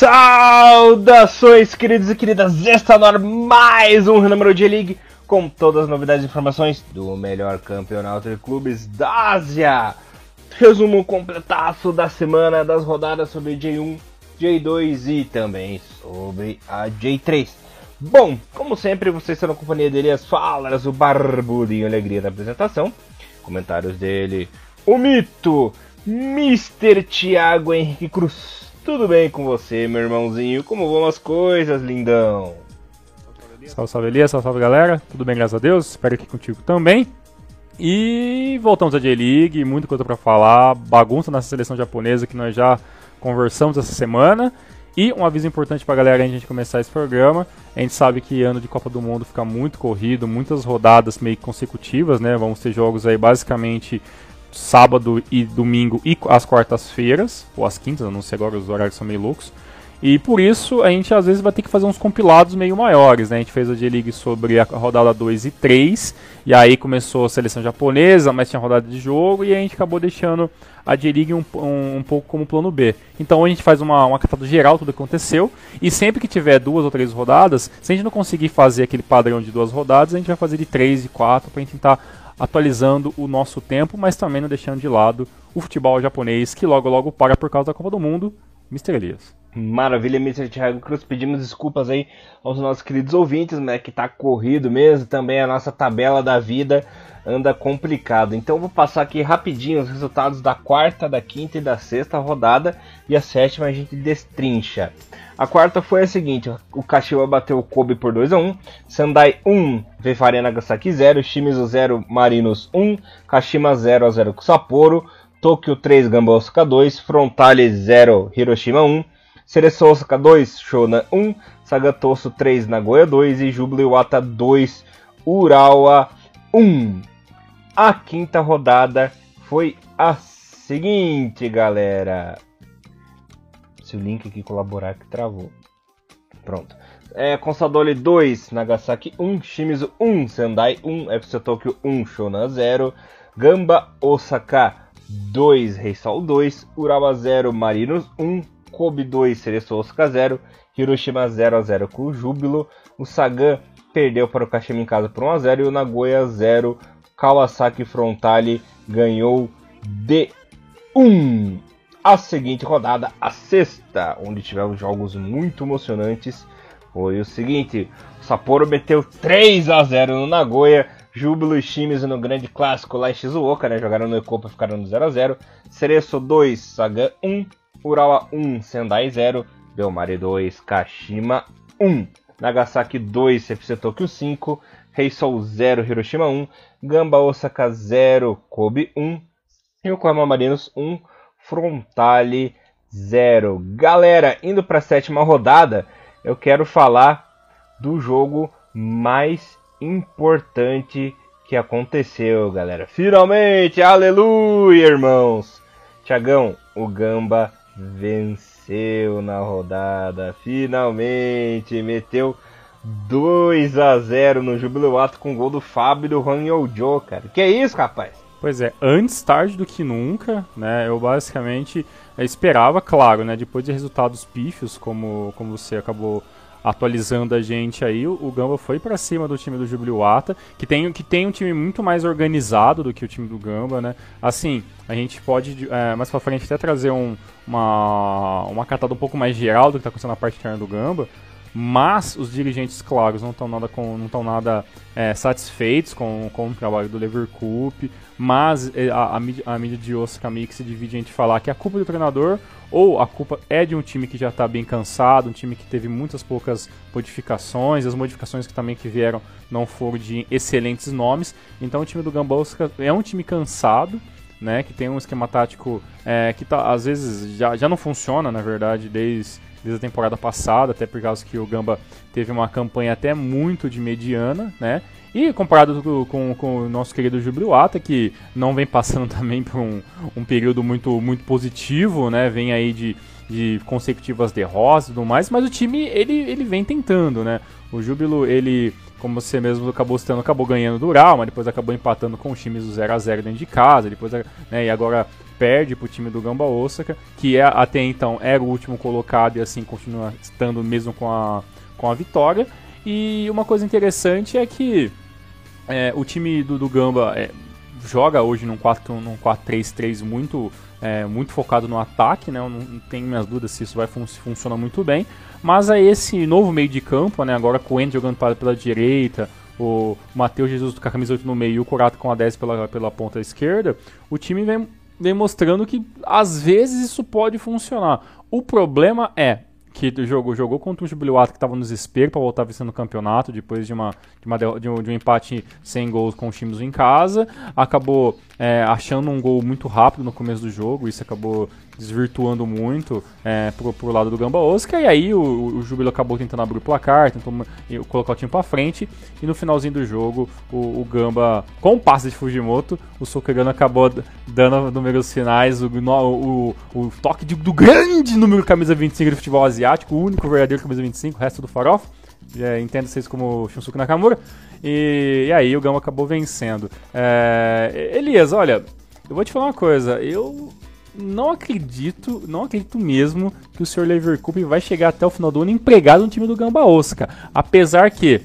Saudações, queridos e queridas! Está no ar mais um número de League com todas as novidades e informações do melhor campeonato de clubes da Ásia. Resumo completaço da semana das rodadas sobre J1, J2 e também sobre a J3. Bom, como sempre, vocês estão na companhia dele, as falas, o barbudinho alegria da apresentação. Comentários dele, o mito, Mr. Thiago Henrique Cruz. Tudo bem com você, meu irmãozinho? Como vão as coisas, lindão? Salve, salve Elias, salve, salve galera. Tudo bem, graças a Deus. Espero que contigo também. E voltamos à J-League, muita coisa para falar, bagunça nessa seleção japonesa que nós já conversamos essa semana. E um aviso importante para a galera antes de começar esse programa. A gente sabe que ano de Copa do Mundo fica muito corrido, muitas rodadas meio consecutivas, né? Vamos ter jogos aí basicamente sábado e domingo e às quartas-feiras, ou às quintas, eu não sei agora, os horários são meio loucos. E por isso a gente às vezes vai ter que fazer uns compilados meio maiores, né? A gente fez a J-League sobre a rodada 2 e 3, e aí começou a seleção japonesa, mas tinha rodada de jogo, e a gente acabou deixando a J-League um, um, um, pouco como plano B. Então a gente faz uma, uma catada geral tudo que aconteceu, e sempre que tiver duas ou três rodadas, se a gente não conseguir fazer aquele padrão de duas rodadas, a gente vai fazer de três e quatro para tentar atualizando o nosso tempo, mas também não deixando de lado o futebol japonês, que logo logo para por causa da Copa do Mundo. Mr. Elias. Maravilha, Mr. Thiago Cruz. Pedimos desculpas aí aos nossos queridos ouvintes, né? Que tá corrido mesmo. Também a nossa tabela da vida anda complicado. Então vou passar aqui rapidinho os resultados da quarta, da quinta e da sexta rodada. E a sétima a gente destrincha. A quarta foi a seguinte: o Kashiwa bateu o Kobe por 2 a 1 Sendai 1, Vefare Nagasaki 0, Shimizu 0, Marinos 1, Kashima 0 a 0 com Sapporo, Tokyo 3, Gamba Osaka 2, Frontale 0, Hiroshima 1, Cereço Osaka 2, Shona 1, Sagatoso 3, Nagoya 2 e Jubilo Iwata 2, Urawa 1. A quinta rodada foi a seguinte, galera se o link aqui colaborar que travou. Pronto. É, Consadole 2, Nagasaki 1, Shimizu 1, Sendai 1, FC Tokyo 1, Shonan 0, Gamba Osaka 2, Reisol 2, Urawa 0, Marinos 1, Kobe 2, Cereço Osaka 0, Hiroshima 0 a 0 com o Júbilo, o Sagan perdeu para o Kashima em casa por 1 a 0 e o Nagoya 0, Kawasaki Frontale ganhou de 1 a seguinte rodada, a sexta, onde tivemos jogos muito emocionantes, foi o seguinte: Sapporo meteu 3 a 0 no Nagoya, Júbilo e Shimizu no grande clássico lá em Shizuoka, né? Jogaram no Ecopa e ficaram no 0 a 0 Cereço 2, Sagan 1, Urawa 1, Sendai 0, Belmare 2, Kashima 1, Nagasaki 2, FC Tokyo 5, Heisou 0, Hiroshima 1, Gamba Osaka 0, Kobe 1, Yokohama Marinos 1, Frontale 0. Galera, indo para a sétima rodada, eu quero falar do jogo mais importante que aconteceu, galera. Finalmente, aleluia, irmãos. Tiagão, o Gamba venceu na rodada. Finalmente, meteu 2 a 0 no Jubileato com gol do Fábio e do Juan Yojo, cara. Que é isso, rapaz? Pois é, antes tarde do que nunca, né? Eu basicamente esperava, claro, né? Depois de resultados pífios, como, como você acabou atualizando a gente aí, o Gamba foi para cima do time do Jubiluata, que tem, que tem um time muito mais organizado do que o time do Gamba, né? Assim, a gente pode, é, mais pra frente, até trazer um, uma, uma catada um pouco mais geral do que tá acontecendo na parte interna do Gamba, mas os dirigentes, claro, não estão nada, com, não tão nada é, satisfeitos com, com o trabalho do Leverkusen, mas é, a, a, mídia, a mídia de Osaka Mix se divide entre falar que a culpa é do treinador ou a culpa é de um time que já está bem cansado, um time que teve muitas poucas modificações, as modificações que também que vieram não foram de excelentes nomes, então o time do Gamba Osaka é um time cansado, né, que tem um esquema tático é, que tá, às vezes já, já não funciona, na verdade, desde desde a temporada passada, até por causa que o Gamba teve uma campanha até muito de mediana, né? E comparado com, com, o nosso querido Jubiluata, que não vem passando também por um, um período muito, muito positivo, né? Vem aí de, de consecutivas derrotas e tudo mais, mas o time ele, ele vem tentando, né? O Júbilo, ele, como você mesmo acabou citando, acabou ganhando do Ural, mas depois acabou empatando com os times do 0 a 0 dentro de casa, depois, né, e agora perde para o time do Gamba Osaka, que é, até então era o último colocado e assim continua estando mesmo com a, com a vitória. E uma coisa interessante é que é, o time do, do Gamba é, joga hoje num 4-3-3 muito, é, muito focado no ataque, né? Eu não, tenho minhas dúvidas se isso vai fun funciona muito bem. Mas é esse novo meio de campo, né? Agora com o Andy jogando para, pela direita, o Matheus Jesus com a camisa 8 no meio e o Curato com a 10 pela, pela ponta esquerda, o time vem, vem mostrando que às vezes isso pode funcionar. O problema é, que jogou, jogou contra o Jubiluato que estava no desespero para voltar vencendo o campeonato depois de, uma, de, uma, de, um, de um empate sem gols com os times em casa. Acabou é, achando um gol muito rápido no começo do jogo, isso acabou desvirtuando muito é, pro, pro lado do Gamba Osaka. E aí o, o Júbilo acabou tentando abrir o placar, tentou colocar o time para frente. E no finalzinho do jogo, o, o Gamba, com o passe de Fujimoto, o Sokerano acabou dando números finais, o, o, o toque de, do grande número camisa 25 do futebol asiático, o único verdadeiro camisa 25, o resto do farofa. É, entenda vocês como Shunsuke Nakamura. E, e, aí o Gama acabou vencendo. É, Elias, olha, eu vou te falar uma coisa. Eu não acredito, não acredito mesmo que o Sr. Leverkusen vai chegar até o final do ano empregado no time do Gamba Osaka. Apesar que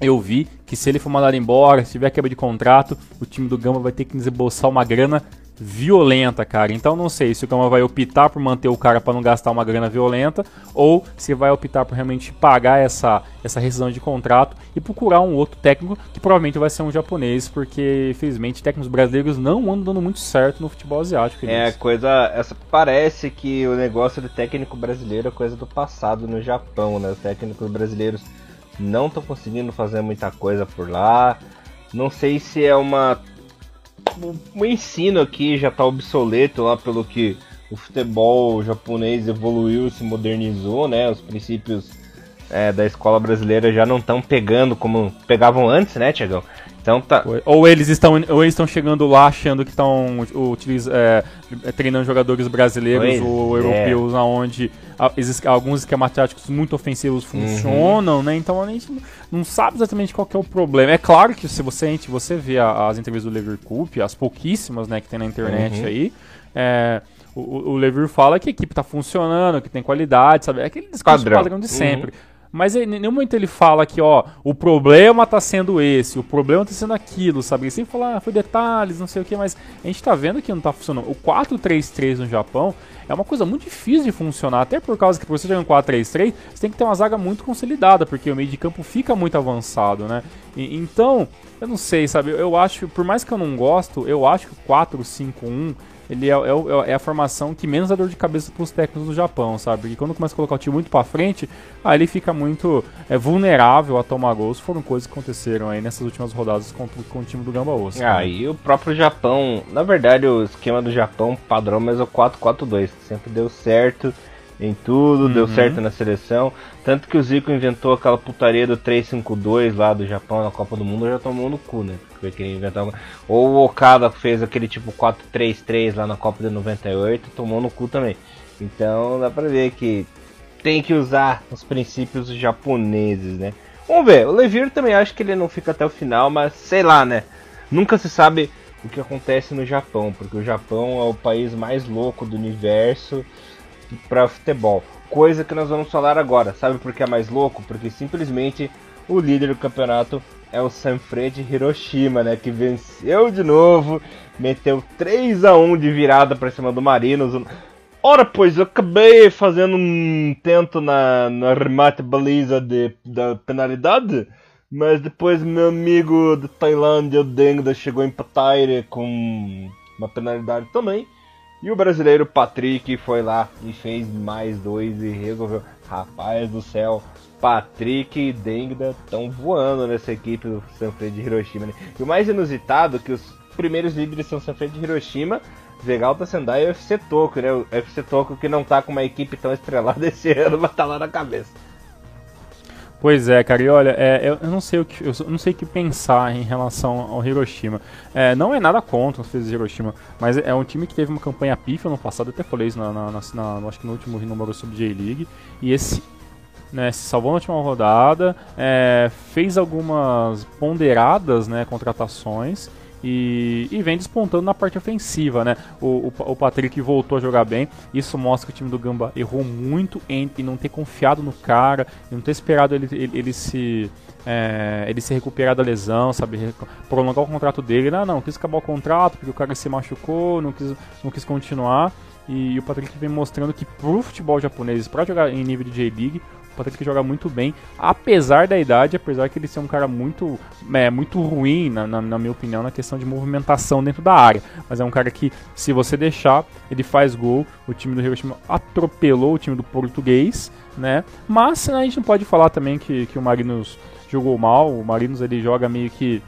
eu vi que se ele for mandado embora, se tiver quebra de contrato, o time do Gamba vai ter que desembolsar uma grana violenta, cara. Então não sei se o Gama vai optar por manter o cara para não gastar uma grana violenta ou se vai optar por realmente pagar essa, essa rescisão de contrato e procurar um outro técnico que provavelmente vai ser um japonês, porque infelizmente técnicos brasileiros não andam dando muito certo no futebol asiático. É, coisa. Essa parece que o negócio do técnico brasileiro é coisa do passado no Japão, né? Os técnicos brasileiros não estão conseguindo fazer muita coisa por lá. Não sei se é uma o ensino aqui já está obsoleto lá pelo que o futebol japonês evoluiu, se modernizou, né? Os princípios é, da escola brasileira já não estão pegando como pegavam antes, né, Tiagão? Então tá. Ou eles estão, ou eles estão chegando lá achando que estão é, treinando jogadores brasileiros ou é. europeus, aonde alguns esquemas táticos muito ofensivos uhum. funcionam, uhum. né? Então a gente não sabe exatamente qual é o problema. É claro que se você, você vê as entrevistas do Leverkusen, as pouquíssimas, né, que tem na internet uhum. aí, é, o, o Lever fala que a equipe está funcionando, que tem qualidade, sabe? É aquele discurso padrão, padrão de sempre. Uhum. Mas em nenhum momento ele fala que, ó, o problema tá sendo esse, o problema tá sendo aquilo, sabe? Ele sempre fala, ah, foi detalhes, não sei o que, mas a gente tá vendo que não tá funcionando. O 4-3-3 no Japão é uma coisa muito difícil de funcionar, até por causa que pra você jogar um 4-3-3, você tem que ter uma zaga muito consolidada, porque o meio de campo fica muito avançado, né? E, então, eu não sei, sabe? Eu acho, por mais que eu não gosto, eu acho que o 4-5-1 ele é, é, é, a formação que menos dá dor de cabeça para os técnicos do Japão, sabe? Porque quando começa a colocar o time muito para frente, aí ele fica muito é, vulnerável a tomar gols. Foram coisas que aconteceram aí nessas últimas rodadas com, com o time do Gamba. Ah, né? e o próprio Japão, na verdade, o esquema do Japão padrão, é o 4-4-2, sempre deu certo em tudo, uhum. deu certo na seleção. Tanto que o Zico inventou aquela putaria do 3-5-2 lá do Japão na Copa do Mundo, já tomou no cu, né? Porque queria inventar Ou o Okada fez aquele tipo 4-3-3 lá na Copa de 98, tomou no cu também. Então dá pra ver que tem que usar os princípios japoneses, né? Vamos ver, o Levir também acho que ele não fica até o final, mas sei lá, né? Nunca se sabe o que acontece no Japão, porque o Japão é o país mais louco do universo para futebol. Coisa que nós vamos falar agora. Sabe por que é mais louco? Porque simplesmente o líder do campeonato é o Sanfrecce Hiroshima, né? Que venceu de novo, meteu 3 a 1 de virada para cima do Marinos. Ora, pois, eu acabei fazendo um tento na, na remate baliza de, da penalidade, mas depois meu amigo de Tailândia, o Dengda, chegou a empatar com uma penalidade também. E o brasileiro Patrick foi lá e fez mais dois e resolveu. Rapaz do céu, Patrick e Dengda estão voando nessa equipe do Sanfrecce de Hiroshima. Né? E o mais inusitado é que os primeiros líderes são Sanfrecce de Hiroshima, Vegalta Sendai e o UFC Tokyo, né? O UFC Tokyo que não tá com uma equipe tão estrelada esse ano, mas tá lá na cabeça. Pois é, cara, e olha, é, eu, não sei o que, eu não sei o que pensar em relação ao Hiroshima. É, não é nada contra os de Hiroshima, mas é um time que teve uma campanha pífia no passado, até falei isso na, na, na, na acho que no último número sobre J-League, e esse né, se salvou na última rodada, é, fez algumas ponderadas né, contratações e, e vem despontando na parte ofensiva, né? O, o, o, Patrick voltou a jogar bem, isso mostra que o time do Gamba errou muito em, em não ter confiado no cara, em não ter esperado ele, ele, ele se é, ele se recuperar da lesão, sabe? Prolongar o contrato dele. Não, não, quis acabar o contrato porque o cara se machucou, não quis, não quis continuar. E, e o Patrick vem mostrando que pro futebol japonês, para jogar em nível de J-League, Patrick joga muito bem, apesar da idade, apesar que ele ser um cara muito, é, muito ruim, na, na, na, minha opinião, na questão de movimentação dentro da área. Mas é um cara que, se você deixar, ele faz gol. O time do Hiroshima atropelou o time do português, né? Mas a gente não pode falar também que, que o Marinos jogou mal. O Marinos ele joga meio que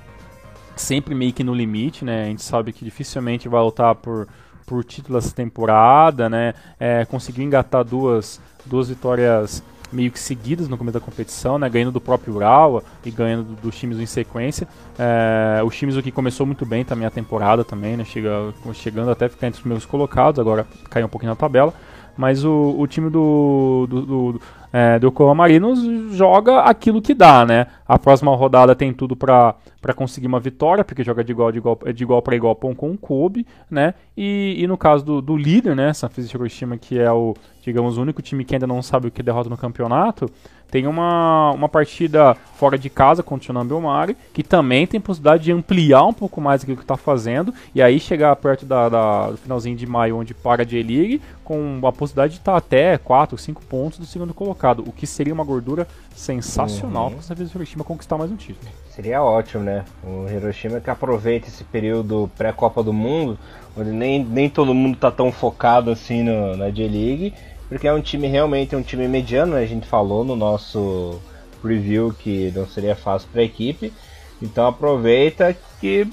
sempre meio que no limite, né? A gente sabe que dificilmente vai lutar por, por título essa temporada, né? É, conseguiu engatar duas, duas vitórias meio que seguidas no começo da competição, né? Ganhando do próprio Urawa e ganhando dos do times em sequência. É, o times que começou muito bem também a temporada também, né? Chega, chegando até ficar entre os meus colocados, agora caiu um pouquinho na tabela. Mas o, o time do, do, do, é, do Yokohama Marinos joga aquilo que dá, né? A próxima rodada tem tudo para conseguir uma vitória, porque joga de igual, de igual, de igual para igual com o Kobe, né? E, e no caso do, do líder, né? Sanfrecce Hiroshima, que é o, digamos, o único time que ainda não sabe o que derrota no campeonato, tem uma, uma partida fora de casa contra o Shonambi Omari, que também tem possibilidade de ampliar um pouco mais aquilo que está fazendo, e aí chegar perto da, da, do finalzinho de maio, onde para a J-League, com a possibilidade de estar tá até 4, 5 pontos do segundo colocado, o que seria uma gordura sensacional uhum. para essa vez o Hiroshima conquistar mais um título. Seria ótimo, né? O Hiroshima que aproveita esse período pré-Copa do Mundo, onde nem, nem todo mundo está tão focado assim no, na J-League, porque é um time realmente é um time mediano, né? a gente falou no nosso preview que não seria fácil para a equipe. Então aproveita que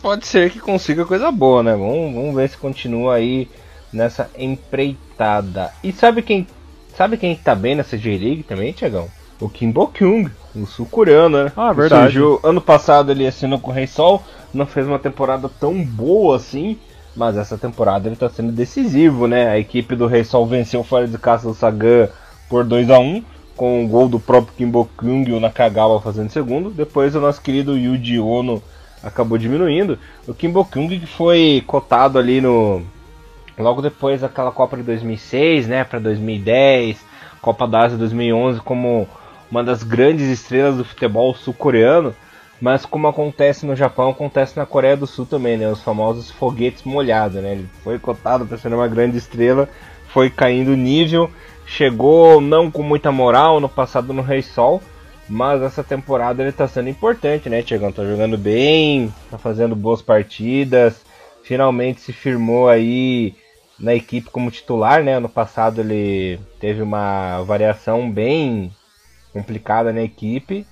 pode ser que consiga coisa boa, né? Vamos, vamos ver se continua aí nessa empreitada. E sabe quem sabe quem tá bem nessa J-League também, Tiagão? O Kim Bo-kyung, o sul-coreano, né? Ah, verdade. Surgiu ano passado ele assinou com o Rei Sol, não fez uma temporada tão boa assim, mas essa temporada ele está sendo decisivo, né? A equipe do Rei Sol venceu fora de casa do Sagan por 2 a 1 com o gol do próprio Kimbo Kyung e o Nakagawa fazendo segundo. Depois o nosso querido Yuji Ono acabou diminuindo. O Kimbo Kyung que foi cotado ali no logo depois daquela Copa de 2006, né, para 2010, Copa da Ásia 2011 como uma das grandes estrelas do futebol sul-coreano. Mas como acontece no Japão, acontece na Coreia do Sul também, né? Os famosos foguetes molhados, né? Ele foi cotado para ser uma grande estrela, foi caindo nível, chegou não com muita moral no passado no Rei Sol, mas essa temporada ele está sendo importante, né, Tiagão? Tá jogando bem, tá fazendo boas partidas, finalmente se firmou aí na equipe como titular, né? Ano passado ele teve uma variação bem complicada na equipe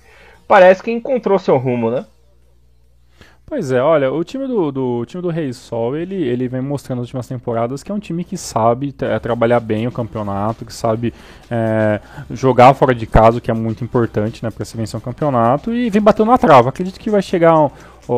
parece que encontrou seu rumo, né? Pois é, olha, o time do, do time do Rei Sol, ele, ele vem mostrando nas últimas temporadas que é um time que sabe é, trabalhar bem o campeonato, que sabe é, jogar fora de casa, o que é muito importante né, para se vencer um campeonato, e vem batendo na trava. Acredito que vai chegar um,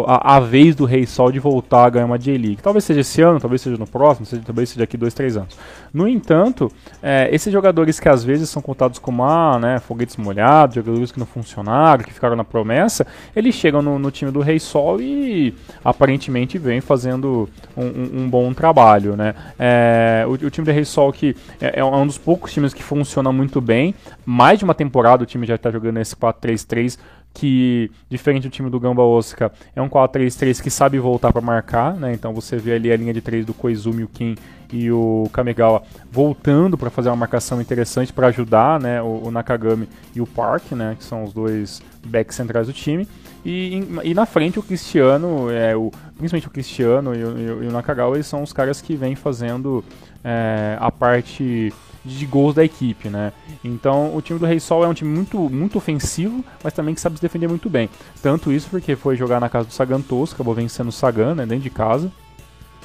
a, a, vez do Rei Sol de voltar a ganhar uma J-League. Talvez seja esse ano, talvez seja no próximo, seja, talvez seja daqui dois, três anos. No entanto, é, esses jogadores que às vezes são contados como ah, né, foguetes molhados, jogadores que não funcionaram, que ficaram na promessa, eles chegam no, no time do Rei Sol e aparentemente vem fazendo um, um, um bom trabalho. Né? É, o, o, time do Rei Sol que é, é, um dos poucos times que funciona muito bem. Mais de uma temporada o time já está jogando esse 4-3-3 que, diferente do time do Gamba Osaka, é um 4-3-3 que sabe voltar para marcar, né? Então você vê ali a linha de 3 do Koizumi, o Kim e o Kamigawa voltando para fazer uma marcação interessante para ajudar, né, o, o, Nakagami e o Park, né, que são os dois backs centrais do time. E, e na frente o Cristiano, é, o, principalmente o Cristiano e o, e o Nakagawa, eles são os caras que vêm fazendo é, a parte de gols da equipe, né? Então o time do Rei Sol é um time muito, muito ofensivo, mas também que sabe se defender muito bem. Tanto isso porque foi jogar na casa do Sagan Tosco, acabou vencendo o Sagan, né, dentro de casa.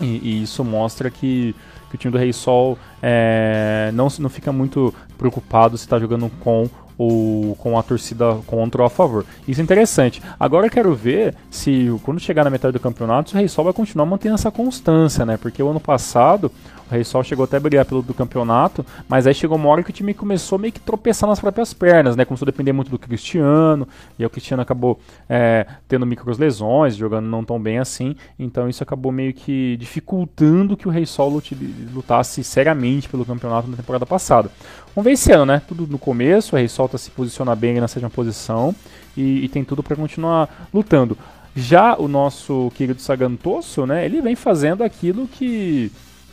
E, e isso mostra que, que, o time do Rei Sol é, não, não fica muito preocupado se está jogando com ou com a torcida contra ou a favor. Isso é interessante. Agora eu quero ver se quando chegar na metade do campeonato, o Rei Sol vai continuar mantendo essa constância, né? Porque o ano passado O Reysol chegou até a brigar pelo do campeonato, mas aí chegou uma hora que o time começou meio que tropeçar nas próprias pernas, né? Começou a depender muito do Cristiano, e aí o Cristiano acabou é, tendo micros lesões, jogando não tão bem assim, então isso acabou meio que dificultando que o Reysol lutasse seriamente pelo campeonato na temporada passada. Vamos ver esse ano, né? Tudo no começo, o Reysol tá se posiciona bem na sétima posição e, e tem tudo para continuar lutando. Já o nosso querido Sagantoso, né, ele vem fazendo aquilo que,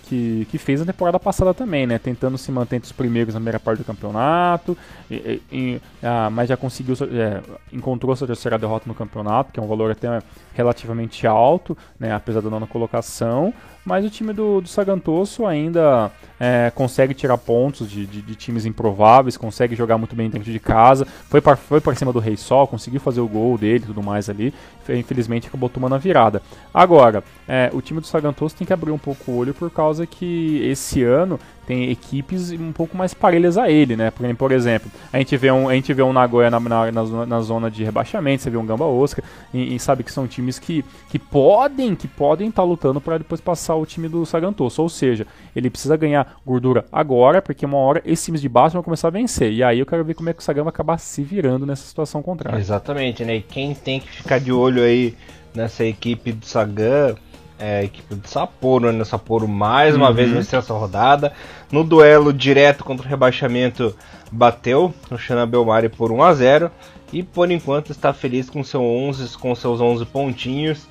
que, que, fez na temporada passada também, né, tentando se manter entre os primeiros na primeira parte do campeonato, e, e, ah, mas já conseguiu, é, encontrou sua terceira derrota no campeonato, que é um valor até relativamente alto, né, apesar da nona colocação, mas o time do, do Sagantoso ainda é, consegue tirar pontos de, de, de, times improváveis, consegue jogar muito bem dentro de casa, foi para foi cima do Rei Sol, conseguiu fazer o gol dele e tudo mais ali, infelizmente acabou tomando a virada. Agora, é, o time do Sagantoso tem que abrir um pouco o olho por causa que esse ano tem equipes um pouco mais parelhas a ele, né? Por, por exemplo, a gente vê um, a gente vê um Nagoya na, na, na, na zona de rebaixamento, você vê um Gamba Oscar, e, e, sabe que são times que, que podem que podem estar tá lutando para depois passar o time do Sagantoso. Ou seja, ele precisa ganhar gordura agora, porque uma hora esses times de baixo vão começar a vencer. E aí eu quero ver como é que o Sagan vai acabar se virando nessa situação contrária. Exatamente, né? E quem tem que ficar de olho aí nessa equipe do Sagan é, a equipe do Sapporo, né? O Sapporo mais uma uhum. vez venceu essa rodada. No duelo direto contra o rebaixamento, bateu no Xana Belmari por 1 a 0 e por enquanto está feliz com, seu 11, com seus 11 pontinhos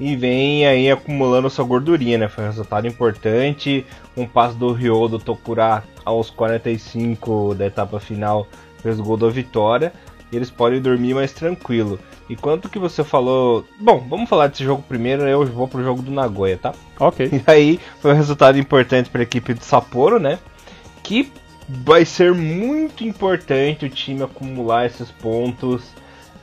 e vem aí acumulando sua gordurinha, né? Foi um resultado importante. Um passo do Ryo do Tokura aos 45 da etapa final fez o gol da vitória e eles podem dormir mais tranquilo. E quanto que você falou. Bom, vamos falar desse jogo primeiro, eu vou pro jogo do Nagoya, tá? Ok. E aí foi um resultado importante para a equipe do Sapporo, né? Que vai ser muito importante o time acumular esses pontos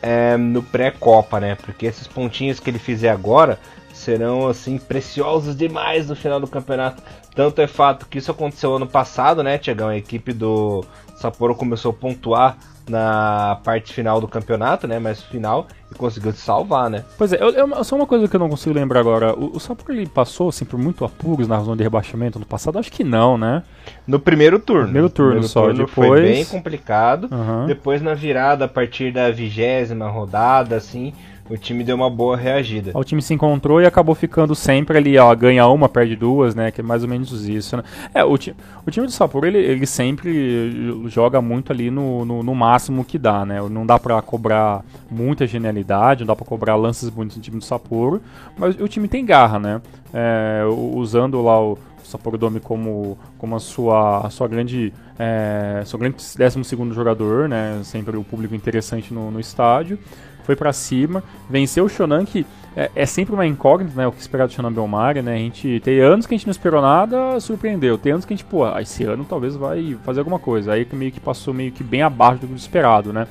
é, no pré-copa, né? Porque esses pontinhos que ele fizer agora serão assim preciosos demais no final do campeonato. Tanto é fato que isso aconteceu ano passado, né, Tiagão? A equipe do Sapporo começou a pontuar na parte final do campeonato, né? Mas final e conseguiu se salvar, né? Pois é, eu, eu, só uma coisa que eu não consigo lembrar agora. O, o Sapporo ele passou assim por muito apuros na zona de rebaixamento no passado? Acho que não, né? No primeiro turno. Primeiro turno primeiro só. Turno depois foi bem complicado. Uhum. Depois na virada a partir da vigésima rodada, assim o time deu uma boa reagida. O time se encontrou e acabou ficando sempre ali, ó, ganha uma, perde duas, né? Que é mais ou menos isso, né? É, o, ti o time do Sapporo, ele, ele sempre joga muito ali no, no, no, máximo que dá, né? Não dá pra cobrar muita genialidade, não dá pra cobrar lances bonitos no time do Sapporo, mas o time tem garra, né? É, usando lá o, Sapporo Dome como, como a sua, a sua grande é, seu grande 12 segundo jogador, né? Sempre o público interessante no, no estádio foi para cima, venceu o Shonan, que é, é, sempre uma incógnita, né? O que esperar do Shonan Belmari, né? A gente tem anos que a gente não esperou nada, surpreendeu. Tem anos que a gente, pô, ah, esse ano talvez vai fazer alguma coisa. Aí meio que passou meio que bem abaixo do esperado, né?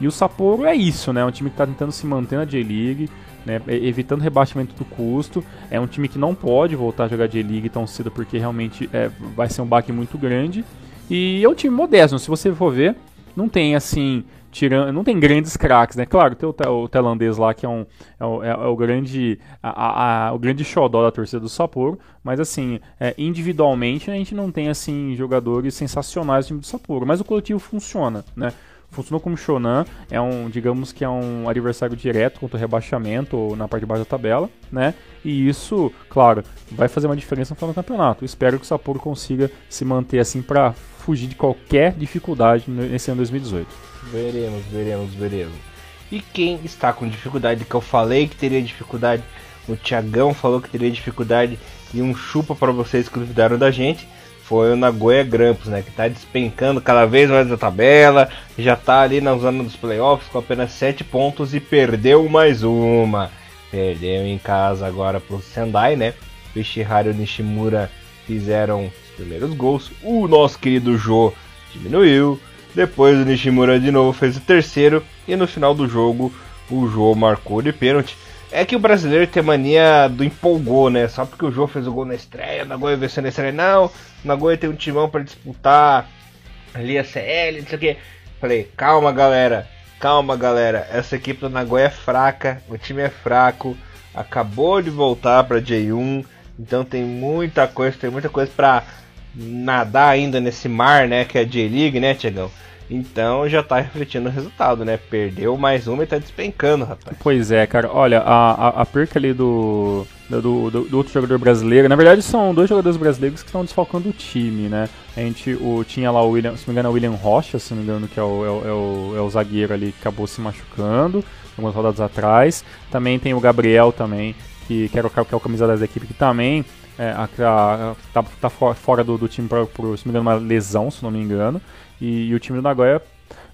E o Sapporo é isso, né? É um time que tá tentando se manter na J-League, né? Evitando rebaixamento do custo. É um time que não pode voltar a jogar J-League tão cedo porque realmente é, vai ser um baque muito grande. E é um time modesto, se você for ver, não tem assim tirando, não tem grandes craques, né? Claro, tem o, o tailandês lá que é, um, é, o, é, é o grande a, a, o grande xodó da torcida do Sapporo, mas assim, é, individualmente a gente não tem assim jogadores sensacionais no time do Sapporo, mas o coletivo funciona, né? Funciona como Shonan, é um, digamos que é um adversário direto contra o rebaixamento na parte de baixo da tabela, né? E isso, claro, vai fazer uma diferença no final do campeonato. Espero que o Sapporo consiga se manter assim para fugir de qualquer dificuldade nesse ano 2018. Veremos, veremos, veremos. E quem está com dificuldade, que eu falei que teria dificuldade, o Tiagão falou que teria dificuldade e um chupa para vocês que duvidaram da gente, foi o Nagoya Grampus, né, que está despencando cada vez mais da tabela, já está ali na zona dos playoffs com apenas 7 pontos e perdeu mais uma. Perdeu em casa agora pro Sendai, né? O Ishihara e o Nishimura fizeram primeiros gols. O nosso querido Jo diminuiu. Depois o Nishimura de novo fez o terceiro e no final do jogo o Jô marcou de pênalti. É que o brasileiro tem mania do empolgou, né? Só porque o Jô fez o gol na estreia, o Nagoya venceu na estreia. Não, o Nagoya tem um timão para disputar ali a CL, não sei o que. Falei, calma galera, calma galera. Essa equipe do Nagoya é fraca, o time é fraco, acabou de voltar para J1, Então tem muita coisa, tem muita coisa para nadar ainda nesse mar, né, que é a J-League, né, Tiagão? Então já tá refletindo o resultado, né? Perdeu mais uma e tá despencando, rapaz. Pois é, cara. Olha, a, a, a perca ali do do, do, do, outro jogador brasileiro. Na verdade, são dois jogadores brasileiros que estão desfalcando o time, né? A gente o, tinha lá o William, se não me engano, é o William Rocha, se não me engano, que é o, é o, é o, é o zagueiro ali que acabou se machucando algumas rodadas atrás. Também tem o Gabriel também, que, que, era o, que é o camisa da equipe, que também é, a, a, tá, tá fora do, do time por, por, se não me engano, uma lesão, se não me engano. E, e o time do Nagoya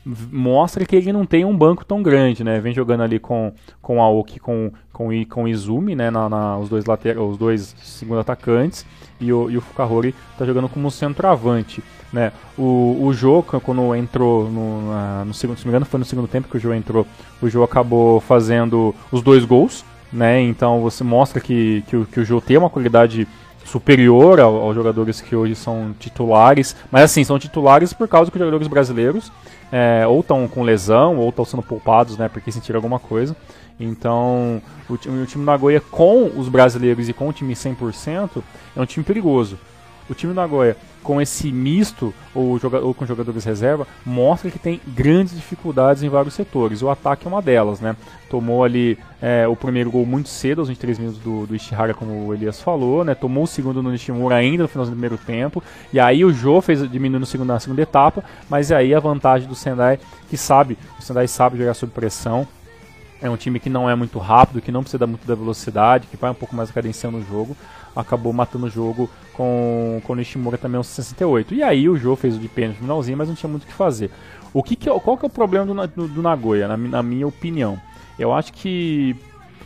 mostra que ele não tem um banco tão grande, né? Vem jogando ali com, com Aoki com com com Izumi, né? Na, na, os dois laterais, os dois segundo atacantes e o, e o Fukahori tá jogando como centroavante, né? O, o Jô, quando entrou no, na, no segundo, se não me engano, foi no segundo tempo que o Jô entrou, o Jô acabou fazendo os dois gols, né? Então você mostra que, que, que o Jô tem uma qualidade superior ao, aos jogadores que hoje são titulares, mas assim, são titulares por causa que os jogadores brasileiros é, ou estão com lesão, ou estão sendo poupados, né, porque sentiram alguma coisa. Então, o, o time do Nagoya com os brasileiros e com o time 100% é um time perigoso. O time do Nagoya com esse misto ou, ou, com jogadores reserva mostra que tem grandes dificuldades em vários setores. O ataque é uma delas, né? Tomou ali é, o primeiro gol muito cedo, aos 23 minutos do, do Ishihara, como o Elias falou, né? Tomou o segundo no Nishimura ainda no final do primeiro tempo. E aí o Jô fez diminuir no segundo, na segunda etapa, mas aí a vantagem do Sendai, que sabe, o Sendai sabe jogar sob pressão, é um time que não é muito rápido, que não precisa muito da velocidade, que vai um pouco mais cadenciando o jogo acabou matando o jogo com, com o Nishimura também aos 68. E aí o jogo fez o de pênalti no finalzinho, mas não tinha muito o que fazer. O que, que é, qual que é o problema do, do, do Nagoya, na, na, minha opinião? Eu acho que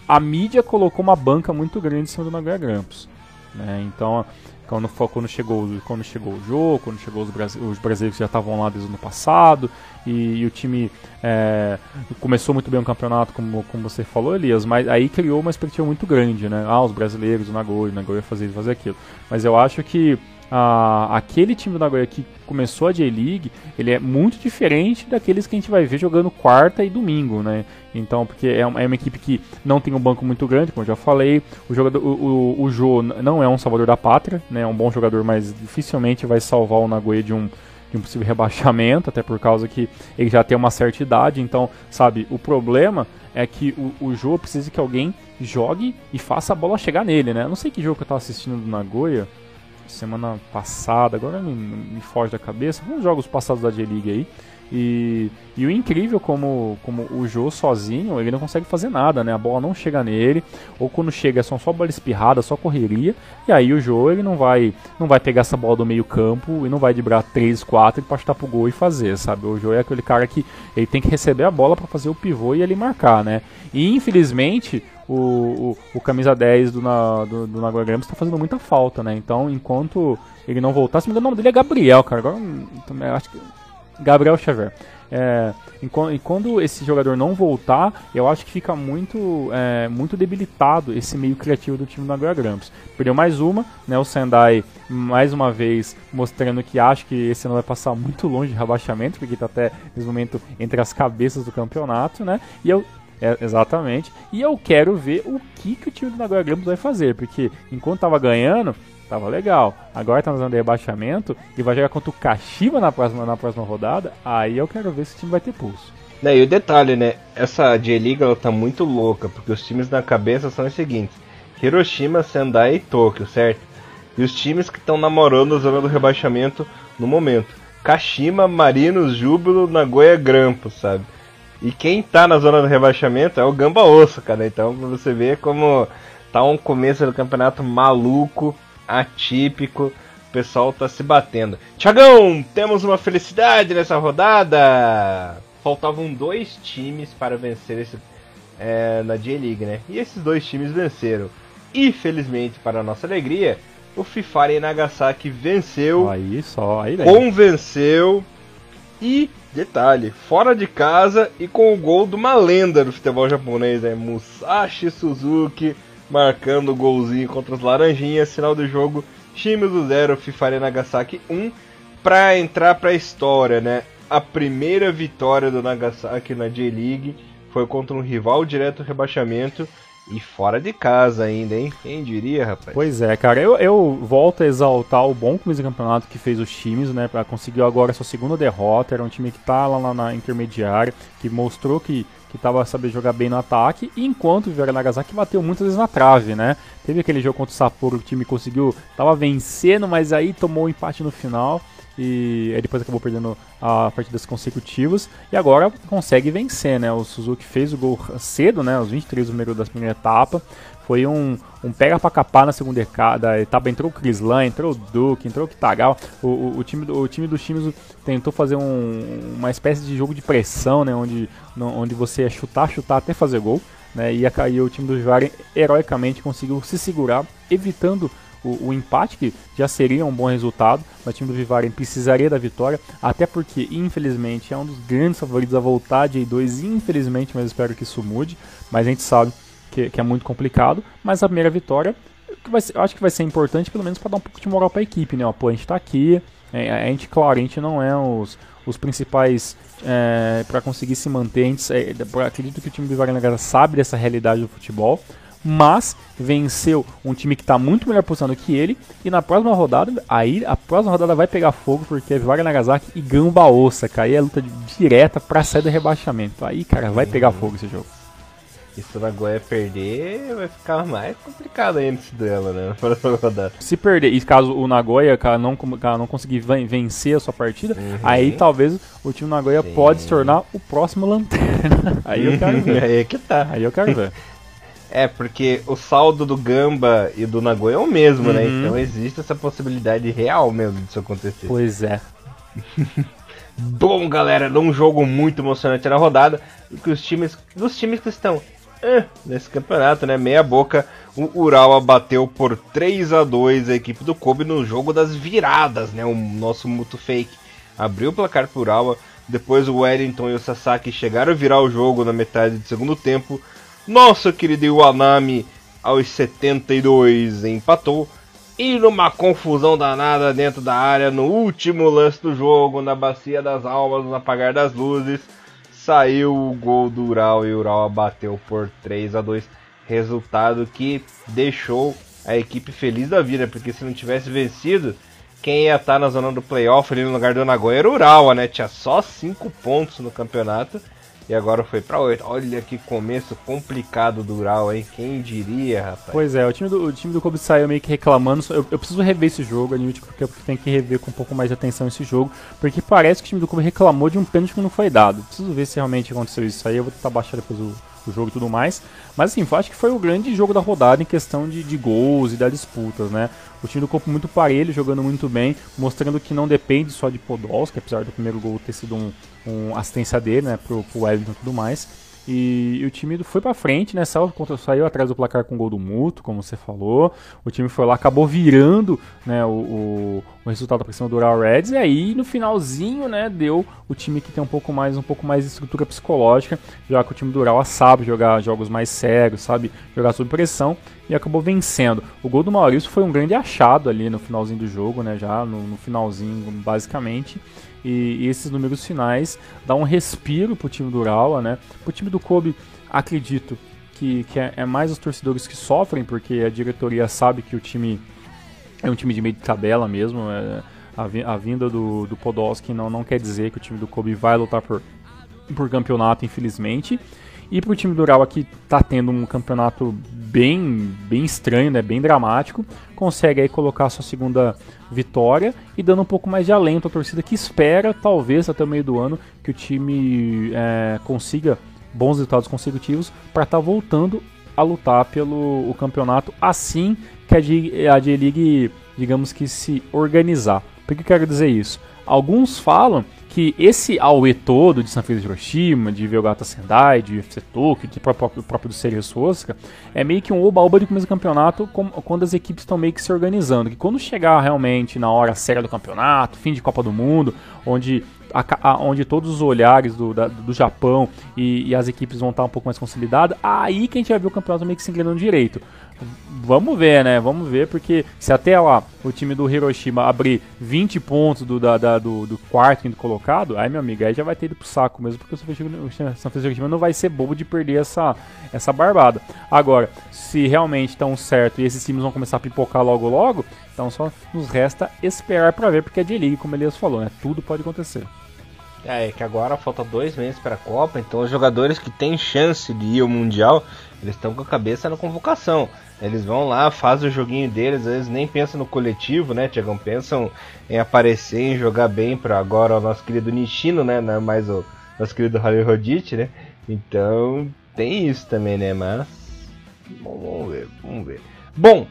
a mídia colocou uma banca muito grande em cima do Nagoya Grampus. Né? Então, quando, quando, chegou, quando chegou o jogo, quando chegou os, os brasileiros que já estavam lá desde o ano passado, e, e o time é, começou muito bem o campeonato, como, como você falou, Elias, mas aí criou uma expectativa muito grande, né? Ah, os brasileiros, o Nagoya, o Nagoya fazer fazer aquilo. Mas eu acho que ah, aquele time do Nagoya que começou a J-League, ele é muito diferente daqueles que a gente vai ver jogando quarta e domingo, né? Então, porque é uma, é uma equipe que não tem um banco muito grande, como eu já falei. O jogador, o, o, o não é um salvador da pátria, né? É um bom jogador, mas dificilmente vai salvar o Nagoya de um de um possível rebaixamento, até por causa que ele já tem uma certa idade. Então, sabe, o problema é que o, o Jô precisa que alguém jogue e faça a bola chegar nele, né? Eu não sei que jogo que eu tava assistindo do Nagoya semana passada, agora me, me foge da cabeça, uns jogos passados da J-League aí. E, e o incrível como, como o Jô sozinho, ele não consegue fazer nada, né? A bola não chega nele, ou quando chega são só bola espirrada, só correria, e aí o Jô ele não vai não vai pegar essa bola do meio campo e não vai driblar 3, 4 para chutar pro gol e fazer, sabe? O Jô é aquele cara que ele tem que receber a bola para fazer o pivô e ele marcar, né? E infelizmente o, o, o camisa 10 do, do, do Nagoya Grampus está fazendo muita falta, né? Então, enquanto ele não voltar, engano, o nome dele é Gabriel, cara. Agora, também acho que Gabriel Xavier. É, e, quando esse jogador não voltar, eu acho que fica muito, é, muito debilitado esse meio criativo do time do Nagoya Grampus. Perdeu mais uma, né, o Sendai mais uma vez mostrando que acho que esse ano vai passar muito longe de rebaixamento, porque está até nesse momento entre as cabeças do campeonato, né? E eu é, exatamente. E eu quero ver o que, que o time do Nagoya Grampus vai fazer, porque enquanto tava ganhando, tava legal. Agora tá na rebaixamento e vai jogar contra o Kashima na próxima, na próxima rodada. Aí eu quero ver se o time vai ter pulso. Né, e o detalhe, né? Essa J-League ela tá muito louca, porque os times na cabeça são os seguintes: Hiroshima, Sendai e Tokyo, certo? E os times que estão namorando a zona do rebaixamento no momento: Kashima, Marinos, Júbilo, Nagoya Grampus, sabe? E quem tá na zona do rebaixamento é o Gamba Osso, cara. Então pra você ver como tá um começo do campeonato maluco, atípico. O pessoal tá se batendo. Tiagão, temos uma felicidade nessa rodada. Faltavam dois times para vencer esse, é, na J-League, né? E esses dois times venceram. E felizmente, para nossa alegria, o Fifari Nagasaki venceu. Aí só, aí Convenceu. E Detalhe, fora de casa e com o gol de uma lenda do futebol japonês, né? Musashi Suzuki marcando o golzinho contra os Laranjinhas, final do jogo, time do zero, FIFA Nagasaki 1, para entrar para a história, né? A primeira vitória do Nagasaki na J-League foi contra um rival direto rebaixamento E fora de casa ainda, hein? Quem diria, rapaz? Pois é, cara. Eu, eu volto a exaltar o bom começo campeonato que fez os times, né? Pra conseguir agora sua segunda derrota. Era um time que tá lá na, na intermediária, que mostrou que, que tava sabendo jogar bem no ataque. Enquanto o Vitória Nagasaki bateu muitas vezes na trave, né? Teve aquele jogo contra o Sapporo, o time conseguiu, tava vencendo, mas aí tomou um empate no final e aí depois acabou perdendo a partidas consecutivas e agora consegue vencer, né? O Suzuki fez o gol cedo, né? Os 23 números da primeira etapa. Foi um, um pega pra capar na segunda etapa. Entrou o Crislan, entrou o Duke, entrou o Kitagal. O, o, o, time, do, o time dos times tentou fazer um, uma espécie de jogo de pressão, né? Onde, no, onde você ia chutar, chutar até fazer gol. Né, e, a, e o time do Juari heroicamente conseguiu se segurar, evitando o, o, empate, que já seria um bom resultado, mas o time do Vivaren precisaria da vitória, até porque, infelizmente, é um dos grandes favoritos a voltar de A2, infelizmente, mas espero que isso mude, mas a gente sabe que, que é muito complicado, mas a primeira vitória, que vai ser, acho que vai ser importante, pelo menos para dar um pouco de moral para a equipe, né? Pô, a gente está aqui, é, a gente, claro, a gente não é os, os principais é, para conseguir se manter. É, acredito que o time do Vivarina sabe dessa realidade do futebol, mas venceu um time que está muito melhor posicionado que ele. E na próxima rodada, aí a próxima rodada vai pegar fogo porque é Vitória Nagasaki e Gamba Ossa. Aí é luta direta para sair do rebaixamento. Aí, cara, vai pegar fogo esse jogo. E se o Nagoya perder, vai ficar mais complicado ainda esse duelo, né? Rodada. Se perder, e caso o Nagoya cara, não, cara, não conseguir vencer a sua partida, uhum. aí talvez o time Nagoya Sim. pode se tornar o próximo lanterna. Aí eu quero ver. aí é que tá. Aí eu quero ver. É, porque o saldo do Gamba e do Nagoya é o mesmo, né? uhum. né? Então existe essa possibilidade real mesmo disso acontecer. Pois é. Bom, galera, num jogo muito emocionante na rodada, que os times, dos times que estão eh, nesse campeonato, né? Meia boca, o Urawa bateu por 3 a 2 a equipe do Kobe no jogo das viradas, né? O nosso Muto Fake abriu o placar pro Urawa, depois o Wellington e o Sasaki chegaram a virar o jogo na metade do segundo tempo, nosso querido Iwanami, aos 72, empatou. E numa confusão danada dentro da área, no último lance do jogo, na Bacia das Almas, no apagar das luzes, saiu o gol do Ural e o Ural bateu por 3 a 2 Resultado que deixou a equipe feliz da vida, porque se não tivesse vencido, quem ia estar na zona do playoff ali no lugar do Nagoya era o Urawa, né? Tinha só 5 pontos no campeonato e agora foi pra 8. Olha que começo complicado do Ural, hein? Quem diria, rapaz? Pois é, o time do, o time do Kobe saiu meio que reclamando. Eu, eu preciso rever esse jogo, a porque eu tenho que rever com um pouco mais de atenção esse jogo. Porque parece que o time do Kobe reclamou de um pênalti que não foi dado. Preciso ver se realmente aconteceu isso aí. Eu vou tentar baixar depois o, o jogo e tudo mais. Mas assim, acho que foi o grande jogo da rodada em questão de, de gols e das disputas, né? O time do corpo muito parelho, jogando muito bem, mostrando que não depende só de Podolski, apesar do primeiro gol ter sido um, um assistência dele, né, pro, pro Wellington e tudo mais. E, e, o time foi para frente, né? Saiu, saiu atrás do placar com gol do Muto, como você falou. O time foi lá, acabou virando né, o, o, o resultado para cima do Ural Reds. E aí, no finalzinho, né, deu o time que tem um pouco mais um pouco mais de estrutura psicológica, já que o time do Ural sabe jogar jogos mais sérios, sabe jogar sob pressão e acabou vencendo. O gol do Maurício foi um grande achado ali no finalzinho do jogo, né? Já no, no finalzinho, basicamente. E, e, esses números finais dão um respiro pro time do Urawa, né? Pro time do Kobe, acredito que, que é, é, mais os torcedores que sofrem, porque a diretoria sabe que o time é um time de meio de tabela mesmo. É, a, a, vinda do, do Podolski não, não quer dizer que o time do Kobe vai lutar por, por campeonato, infelizmente. E pro time do Urawa que tá tendo um campeonato bem, bem estranho, né, bem dramático, consegue aí colocar sua segunda vitória e dando um pouco mais de alento à torcida que espera, talvez até o meio do ano, que o time é, consiga bons resultados consecutivos para estar tá voltando a lutar pelo o campeonato assim que a J-League, digamos que se organizar. Por que eu quero dizer isso? Alguns falam que esse Aue todo de Sanfrecce de Hiroshima, de Velgata Sendai, de UFC Tokyo, de próprio, próprio do Series Osaka, é meio que um oba-oba de começo do campeonato quando as equipes estão meio que se organizando. Que quando chegar realmente na hora séria do campeonato, fim de Copa do Mundo, onde a, a, onde todos os olhares do, da, do Japão e, e, as equipes vão estar um pouco mais consolidadas, aí que a gente vai ver o campeonato meio que se engrenando direito. Vamos ver, né? Vamos ver, porque se até lá o time do Hiroshima abrir 20 pontos do, da, da, do, do quarto quinto colocado, aí, meu amigo, aí já vai ter ido pro saco mesmo, porque o São Francisco Hiroshima não vai ser bobo de perder essa, essa barbada. Agora, se realmente estão certo e esses times vão começar a pipocar logo logo, então só nos resta esperar para ver, porque é de liga, como Elias falou, né? Tudo pode acontecer. É, é que agora falta dois meses para a Copa, então os jogadores que têm chance de ir ao Mundial, eles estão com a cabeça na convocação. Eles vão lá, fazem o joguinho deles, às vezes nem pensam no coletivo, né, Tiagão? Pensam em aparecer, em jogar bem para agora o nosso querido Nishino, né? Não é mais o nosso querido Harry Rodite, né? Então tem isso também, né? Mas. Bom, vamos ver, vamos ver. Bom,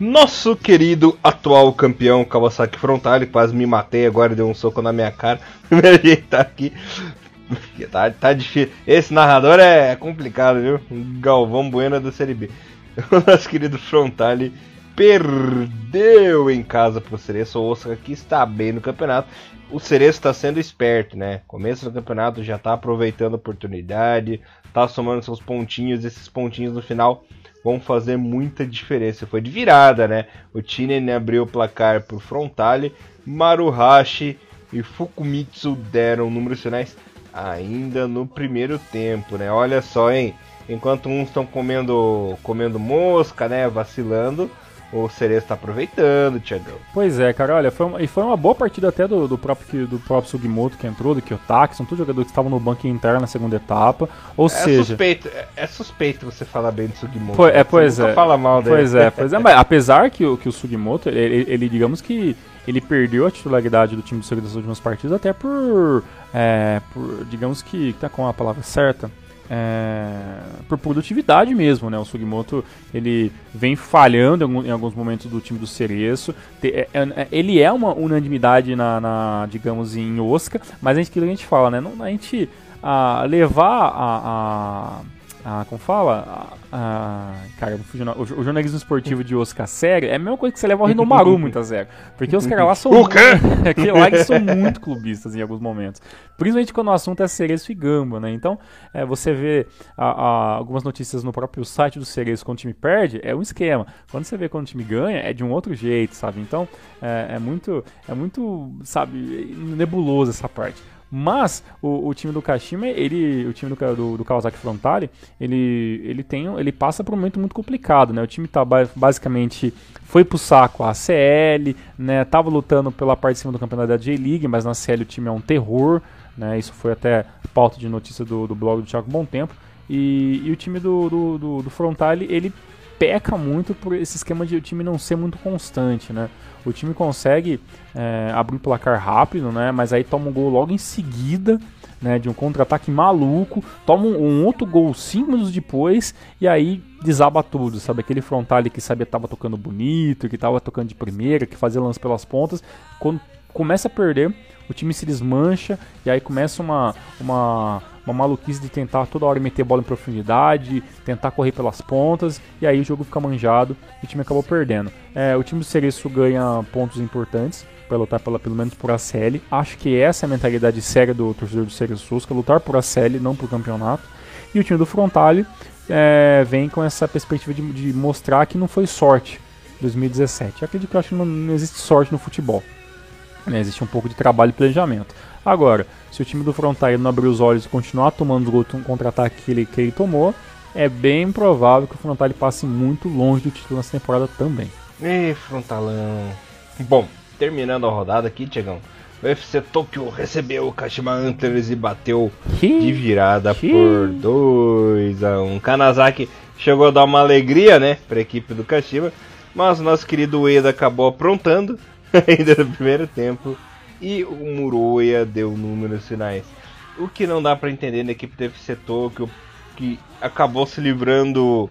nosso querido atual campeão Kawasaki Frontale, quase me matei agora, deu um soco na minha cara. me ajeitar aqui. Tá, tá difícil. Esse narrador é complicado, viu? Galvão Bueno da Série B. O nosso querido Frontale perdeu em casa pro Cereço. O Osaka que está bem no campeonato. O Cereço está sendo esperto, né? Começo do campeonato já está aproveitando a oportunidade, está somando seus pontinhos. Esses pontinhos no final vão fazer muita diferença. Foi de virada, né? O Tinen abriu o placar pro Frontale, Maruhashi e Fukumitsu deram números finais ainda no primeiro tempo, né? Olha só, hein? Enquanto uns estão comendo, comendo mosca, né? Vacilando, o Cerezo está aproveitando, Thiagão. Pois é, cara, olha, foi uma, e foi uma boa partida até do, do, próprio, do próprio Sugimoto que entrou, do Kiyotaki, são todos jogadores que estavam no banco interno na segunda etapa, ou é seja... Suspeito, é, é, suspeito você falar bem do Sugimoto. Pois, é, pois é. fala mal dele. Pois é, pois é, mas apesar que, que o Sugimoto, ele, ele, digamos que ele perdeu a titularidade do time do Segredo das últimas partidas até por, é, por digamos que, tá com a palavra certa, é, por produtividade mesmo, né? O Sugimoto ele vem falhando em, alguns momentos do time do Cereço. É, é, ele é uma unanimidade na, na, digamos, em Oscar, mas a gente, que a gente fala, né? Não, a gente a levar a, a a, como fala? A, a, cara, o, o, jornalismo esportivo de Oscar sério é a mesma coisa que você leva o Rinomaru muito a sério. Porque os caras lá são. O quê? Aquele lá eles são muito clubistas em alguns momentos. Principalmente quando o assunto é Cereço e Gamba, né? Então, é, você vê a, algumas notícias no próprio site do Cereço quando o time perde, é um esquema. Quando você vê quando o time ganha, é de um outro jeito, sabe? Então, é, é muito, é muito, sabe, nebuloso essa parte. Mas o, o, time do Kashima, ele, o time do, do, do, Kawasaki Frontale, ele, ele tem, ele passa por um momento muito complicado, né? O time tá basicamente foi pro saco a CL, né? Tava lutando pela parte de cima do campeonato da J-League, mas na CL o time é um terror, né? Isso foi até pauta de notícia do, do blog do Thiago Bom Tempo. E, e o time do, do, do, do Frontale, ele peca muito por esse esquema de o time não ser muito constante, né? O time consegue é, abrir o placar rápido, né? Mas aí toma um gol logo em seguida, né? De um contra-ataque maluco, toma um, outro gol cinco minutos depois e aí desaba tudo, sabe? Aquele frontal que sabia que tava tocando bonito, que tava tocando de primeira, que fazia lance pelas pontas, quando começa a perder, o time se desmancha e aí começa uma, uma uma maluquice de tentar toda hora meter bola em profundidade, tentar correr pelas pontas, e aí o jogo fica manjado e o time acabou perdendo. É, o time do Cereço ganha pontos importantes para lutar pela, pelo menos por ACL. Acho que essa é a mentalidade séria do torcedor do Cereço Susca, lutar por ACL, não por campeonato. E o time do Frontale é, vem com essa perspectiva de, de, mostrar que não foi sorte 2017. Eu acredito que eu acho que não, não existe sorte no futebol. Né? Existe um pouco de trabalho e planejamento. Agora, se o time do Frontale não abrir os olhos e continuar tomando os gols um contra-ataque que ele, que ele tomou, é bem provável que o Frontale passe muito longe do título nessa temporada também. Ih, Frontalão. Bom, terminando a rodada aqui, Tiagão. O UFC Tokyo recebeu o Kashima Antlers e bateu de virada por 2 a 1 um. Kanazaki chegou a dar uma alegria, né, para a equipe do Kashima, mas o nosso querido Ueda acabou aprontando ainda no primeiro tempo e o Muroya deu números finais. O que não dá para entender na equipe do FC Tokyo, que acabou se livrando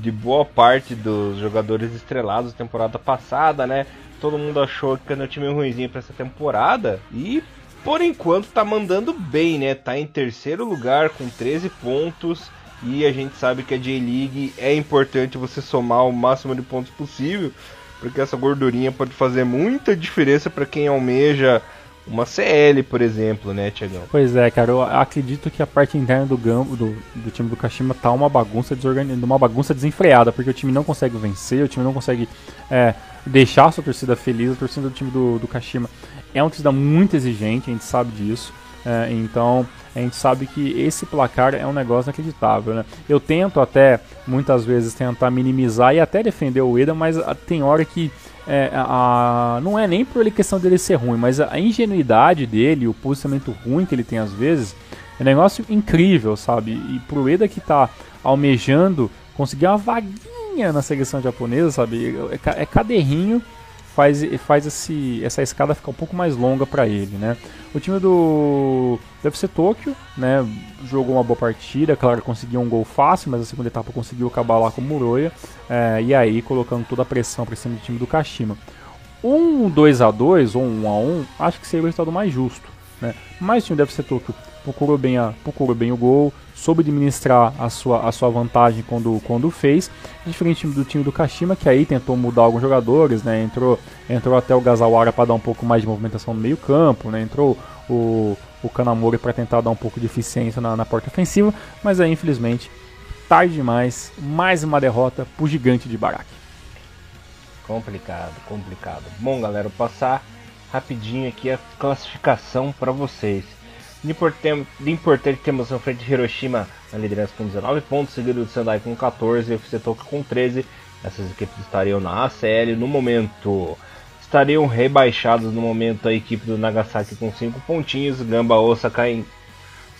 de boa parte dos jogadores estrelados da temporada passada, né? Todo mundo achou que era um time ruimzinho para essa temporada e por enquanto tá mandando bem, né? Tá em terceiro lugar com 13 pontos e a gente sabe que a J-League é importante você somar o máximo de pontos possível porque essa gordurinha pode fazer muita diferença para quem almeja uma CL, por exemplo, né, Tiagão? Pois é, cara, eu acredito que a parte interna do Gambo, do, do time do Kashima tá uma bagunça desorganizada, uma bagunça desenfreada, porque o time não consegue vencer, o time não consegue é, deixar a sua torcida feliz, a torcida do time do, do Kashima é uma torcida muito exigente, a gente sabe disso. É, então a gente sabe que esse placar é um negócio inacreditável. Né? Eu tento até muitas vezes tentar minimizar e até defender o Eda, mas tem hora que é, a, não é nem por questão dele ser ruim, mas a ingenuidade dele, o posicionamento ruim que ele tem às vezes, é um negócio incrível, sabe? E pro Eda que tá almejando conseguir uma vaguinha na seleção japonesa, sabe? É, é caderrinho faz, faz esse, essa escada ficar um pouco mais longa para ele, né? O time do deve ser Tóquio, né? Jogou uma boa partida, claro, conseguiu um gol fácil, mas a segunda etapa conseguiu acabar lá com o Muroya, é, e aí colocando toda a pressão para cima do time do Kashima. Um 2 a 2 ou um 1 a 1 acho que seria o resultado mais justo, né? Mas o time deve ser Tóquio procurou bem, a, procurou bem o gol, soube administrar a sua, a sua vantagem quando, quando fez, diferente do time do Kashima, que aí tentou mudar alguns jogadores, né? Entrou, entrou até o Gazawara para dar um pouco mais de movimentação no meio campo, né? Entrou o, o Kanamori para tentar dar um pouco de eficiência na, na porta ofensiva, mas aí infelizmente tarde demais, mais uma derrota pro gigante de Barak. Complicado, complicado. Bom, galera, vou passar rapidinho aqui a classificação para vocês. De importante temos na frente Hiroshima na liderança com 19 pontos, seguido do Sendai com 14 e o FC Tokyo com 13. Essas equipes estariam na ACL no momento. Estariam rebaixados no momento a equipe do Nagasaki com 5 pontinhos, Gamba Osaka em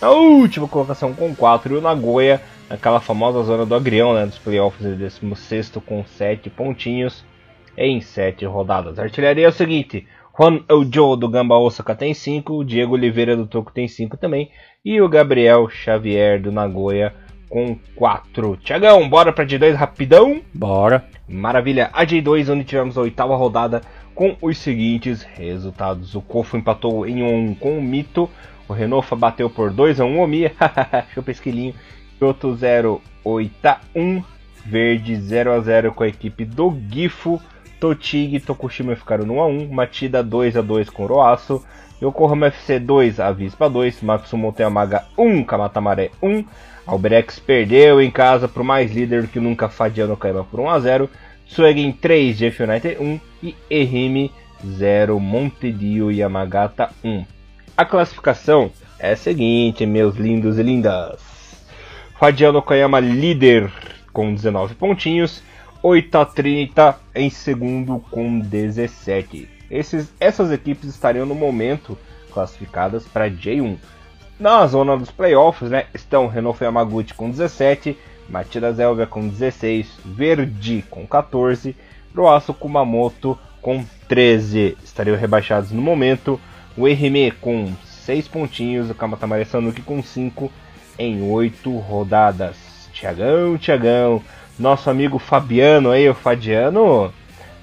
na última colocação com 4 e o Nagoya naquela famosa zona do agrião né, dos playoffs, 16 com 7 pontinhos em 7 rodadas. A artilharia é o seguinte: Juan Eujo do Gamba Osaka tem 5, o Diego Oliveira do Toco tem 5 também, e o Gabriel Xavier do Nagoya com 4. Tiagão, bora pra J2 rapidão? Bora. Maravilha, a J2 onde tivemos a oitava rodada com os seguintes resultados. O Kofo empatou em 1 um com o Mito, o Renofa bateu por 2 a 1 um, o Mia, chupa esquilinho, Kyoto 0 8 a 1, Verde 0 a 0 com a equipe do Gifo, Totig e Tokushima ficaram no 1x1, Matida 2x2 com Roaço, Yokohama FC 2, Avispa 2, Matsumoto Yamaga 1, Kamatamare 1, Alberex perdeu em casa para o mais líder do que nunca Fadiano Kaiba por 1x0, Suegen 3, Jeff United 1 e Ehime 0, Montedio Yamagata 1. A classificação é a seguinte, meus lindos e lindas. Fadiano Kayama líder com 19 pontinhos, 8 a 30 em segundo com 17. Esses, essas equipes estariam no momento classificadas para J1. Na zona dos playoffs né, estão Renault Yamaguchi com 17, Matidas Elvia com 16, Verdi com 14, Roaço Kumamoto com 13. Estariam rebaixados no momento. O Erime com 6 pontinhos, o Kamatamare Sanuki com 5 em 8 rodadas. Tiagão, Tiagão, nosso amigo Fabiano aí, o Fadiano,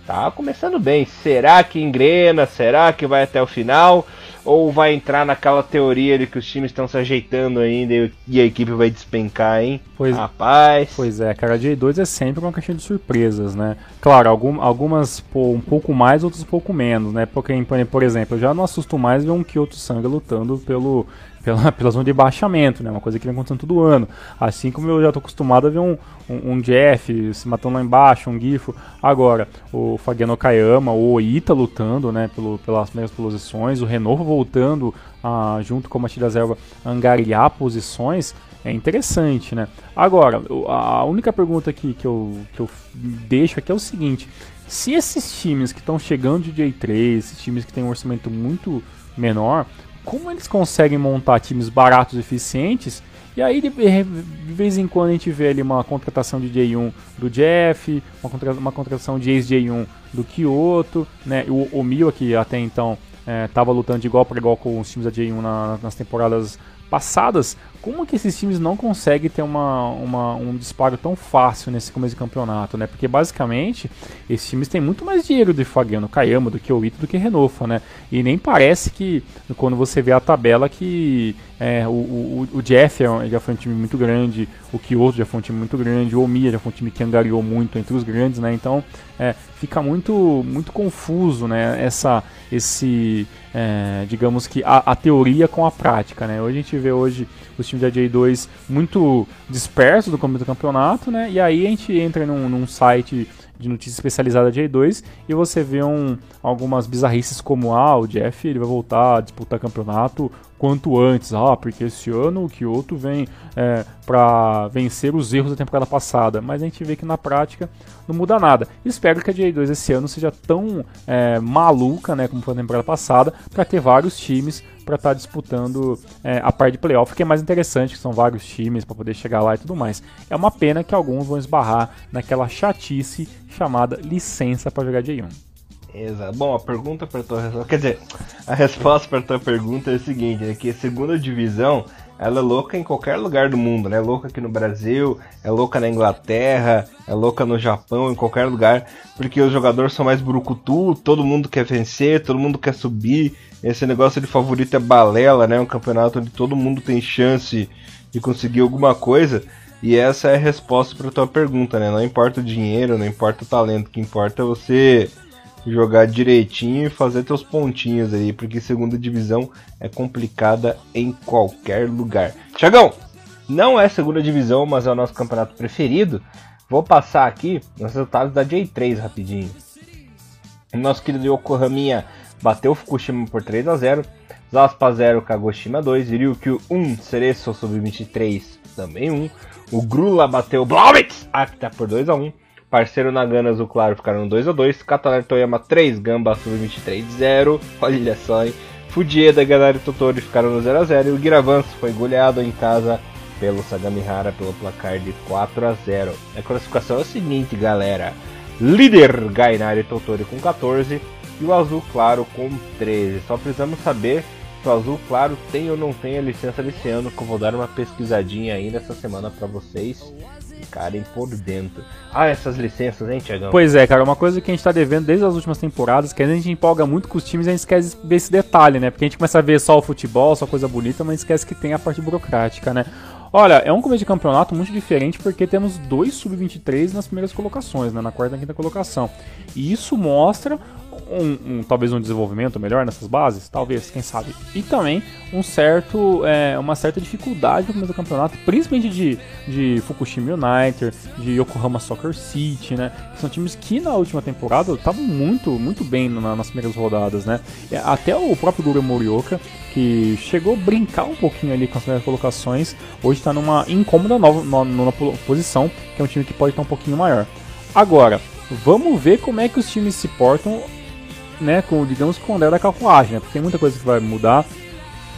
tá começando bem. Será que engrena? Será que vai até o final? Ou vai entrar naquela teoria de que os times estão se ajeitando ainda e a equipe vai despencar, hein? Pois, Rapaz. Pois é, cara, a J2 é sempre uma caixinha de surpresas, né? Claro, algum, algumas pô, um pouco mais, outras um pouco menos, né? Porque, por exemplo, eu já não assusto mais ver um Kyoto Sanga lutando pelo pela, pela zona de baixamento, né? Uma coisa que vem acontecendo todo ano. Assim como eu já estou acostumado a ver um, um, um, Jeff se matando lá embaixo, um Gifo. Agora, o Fagiano Kayama, o Oita lutando, né? Pelo, pelas primeiras posições, o Renovo voltando ah, junto com a Matilda Zelva angariar posições. É interessante, né? Agora, a única pergunta aqui que eu, que eu deixo aqui é o seguinte: se esses times que estão chegando de J3, esses times que têm um orçamento muito menor, como eles conseguem montar times baratos e eficientes. E aí, de, vez em quando, a gente vê ali uma contratação de J1 do Jeff, uma, contra, uma contratação de ex-J1 do Kyoto, né? O, o Mio, que até então estava é, lutando de igual para igual com os times da J1 na, nas temporadas passadas, como que esses times não conseguem ter uma, uma, um disparo tão fácil nesse começo de campeonato, né? Porque basicamente esses times têm muito mais dinheiro de Fagiano Kayama do que o Ito do que Renofa, né? E nem parece que quando você vê a tabela que é, o, o, o, Jeff é já foi um time muito grande, o Kyoto já foi um time muito grande, o Omiya já foi um time que angariou muito entre os grandes, né? Então é, fica muito, muito confuso, né? Essa, esse, é, digamos que a, a, teoria com a prática, né? Hoje a gente vê hoje os times da J2 muito dispersos do começo do campeonato, né? E aí a gente entra num, num site de notícia especializada de A2 e você vê um, algumas bizarrices como ah, o Jeff ele vai voltar a disputar campeonato quanto antes, ah, porque esse ano o Kyoto vem é, para vencer os erros da temporada passada, mas a gente vê que na prática não muda nada. Espero que a J2 esse ano seja tão é, maluca, né, como foi a temporada passada, para ter vários times para estar tá disputando é, a parte de playoff, que é mais interessante, que são vários times para poder chegar lá e tudo mais. É uma pena que alguns vão esbarrar naquela chatice chamada licença para jogar J1. Exato. Bom, a pergunta para tua resposta, quer dizer, a resposta para tua pergunta é a seguinte, é que a segunda divisão, ela é louca em qualquer lugar do mundo, né? É louca aqui no Brasil, é louca na Inglaterra, é louca no Japão, em qualquer lugar, porque os jogadores são mais brucutu, todo mundo quer vencer, todo mundo quer subir. Esse negócio de favorito é balela, né? Um campeonato onde todo mundo tem chance de conseguir alguma coisa. E essa é a resposta para tua pergunta, né? Não importa o dinheiro, não importa o talento, o que importa é você jogar direitinho e fazer teus pontinhos aí, porque segunda divisão é complicada em qualquer lugar. Tiagão, não é segunda divisão, mas é o nosso campeonato preferido. Vou passar aqui os resultados da J3 rapidinho. Nosso querido Yokohama bateu Fukushima por 3 a 0 Zaspa 0, Kagoshima 2, Ryukyu 1, Cereço sub-23 também 1. O Grula bateu o Blauwitz, Acta por 2 a 1 Parceiro Nagana Azul Claro ficaram 2x2. Catalar Toyama 3, Gamba Sub-23 0. Olha só, hein? Fudieda Ganari Totori ficaram no 0x0. E o Giravans foi goleado em casa pelo Sagamihara pelo placar de 4 a 0. A classificação é o seguinte, galera. Líder Gainari Totori com 14 e o Azul Claro com 13. Só precisamos saber se o Azul Claro tem ou não tem a licença desse ano, que eu vou dar uma pesquisadinha ainda essa semana para vocês ficarem por dentro. Ah, essas licenças, hein, Tiagão? Pois é, cara, uma coisa que a gente tá devendo desde as últimas temporadas, que a gente empolga muito com os times e a gente esquece desse detalhe, né? Porque a gente começa a ver só o futebol, só coisa bonita, mas esquece que tem a parte burocrática, né? Olha, é um começo de campeonato muito diferente porque temos dois sub-23 nas primeiras colocações, né, na quarta e quinta colocação. E isso mostra um, um, talvez um desenvolvimento melhor nessas bases, talvez, quem sabe. E também um certo, é, uma certa dificuldade no começo do campeonato, principalmente de, de Fukushima United, de Yokohama Soccer City, né? São times que na última temporada estavam muito, muito bem na, nas primeiras rodadas, né? Até o próprio Guru Morioka, que chegou a brincar um pouquinho ali com as primeiras colocações, hoje está numa incômoda nova, posição, que é um time que pode estar um pouquinho maior. Agora, vamos ver como é que os times se portam né, com, digamos, com o andar da carruagem, né? Porque tem muita coisa que vai mudar.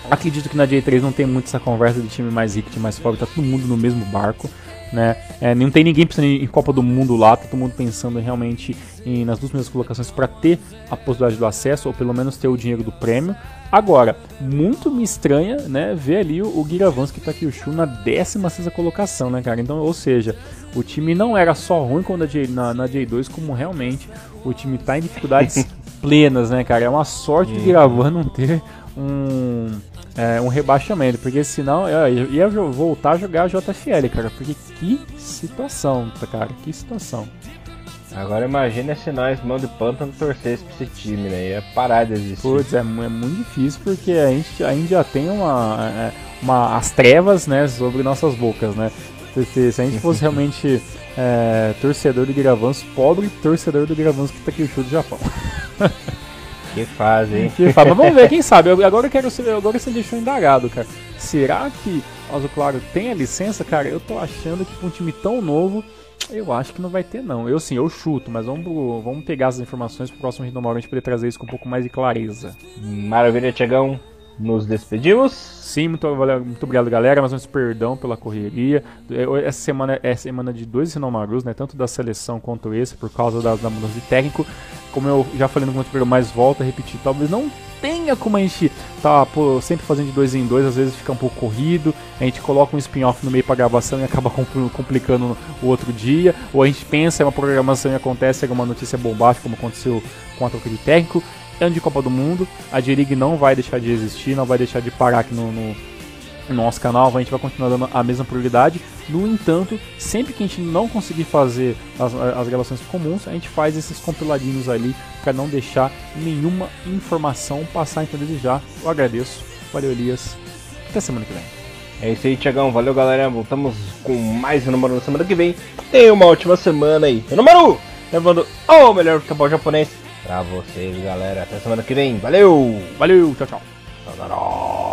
Acredito que na J3 não tem muito essa conversa de time mais rico, time mais pobre, tá todo mundo no mesmo barco, né? É, não tem ninguém pensando em Copa do Mundo lá, tá todo mundo pensando realmente em, nas duas primeiras colocações para ter a possibilidade do acesso, ou pelo menos ter o dinheiro do prêmio. Agora, muito me estranha, né, ver ali o, o Giravansky Takiyushu na 16 colocação, né, cara? Então, ou seja, o time não era só ruim quando J, na, na J2, como realmente o time tá em dificuldades plenas, né, cara? É uma sorte de Giravan não ter um, é, um rebaixamento, porque senão eu ia voltar a jogar a JFL, cara. Porque que situação, cara, que situação. Agora imagina se nós, mão de pântano, torcesse pra esse time, né? Ia parar de existir. Putz, é, é muito difícil porque a gente, a gente já tem uma, é, uma, as trevas, né, sobre nossas bocas, né? Se, se a gente fosse realmente é, torcedor do Giravanço, pobre torcedor do Giravanço que tá aqui o show do Japão. Que fase, hein? Que fase. Mas vamos ver, quem sabe. Eu, agora eu quero ser, agora você deixou indagado, cara. Será que o Azul Claro tem a licença, cara? Eu tô achando que pra um time tão novo, eu acho que não vai ter, não. Eu sim, eu chuto, mas vamos, vamos pegar as informações pro próximo Rinomauro a gente poder trazer isso com um pouco mais de clareza. Maravilha, Tiagão. Nos despedimos. Sim, muito, muito obrigado, galera. Mas perdão pela correria. É, essa semana é semana de dois Rinomarus, né? Tanto da seleção quanto esse, por causa da, da mudança de técnico. Como eu já falei no programa, mas volto a repetir, talvez não tenha como a gente tá pô, sempre fazendo de dois em dois, às vezes fica um pouco corrido, a gente coloca um spin-off no meio para gravação e acaba complicando o outro dia, ou a gente pensa em uma programação e acontece alguma notícia bombástica, como aconteceu com a troca de técnico. Ano de Copa do Mundo, a J-League não vai deixar de existir, não vai deixar de parar aqui no, no no nosso canal, a gente vai continuar dando a mesma prioridade. No entanto, sempre que a gente não conseguir fazer as, as gravações comuns, a gente faz esses compiladinhos ali para não deixar nenhuma informação passar então já. Eu agradeço. Valeu, Elias. Até semana que vem. É isso aí, Tiagão. Valeu, galera. Voltamos com mais um número na semana que vem. Tenha uma ótima semana aí. Número levando o melhor futebol japonês pra vocês, galera. Até semana que vem. Valeu! Valeu, tchau, tchau. tchau, tchau.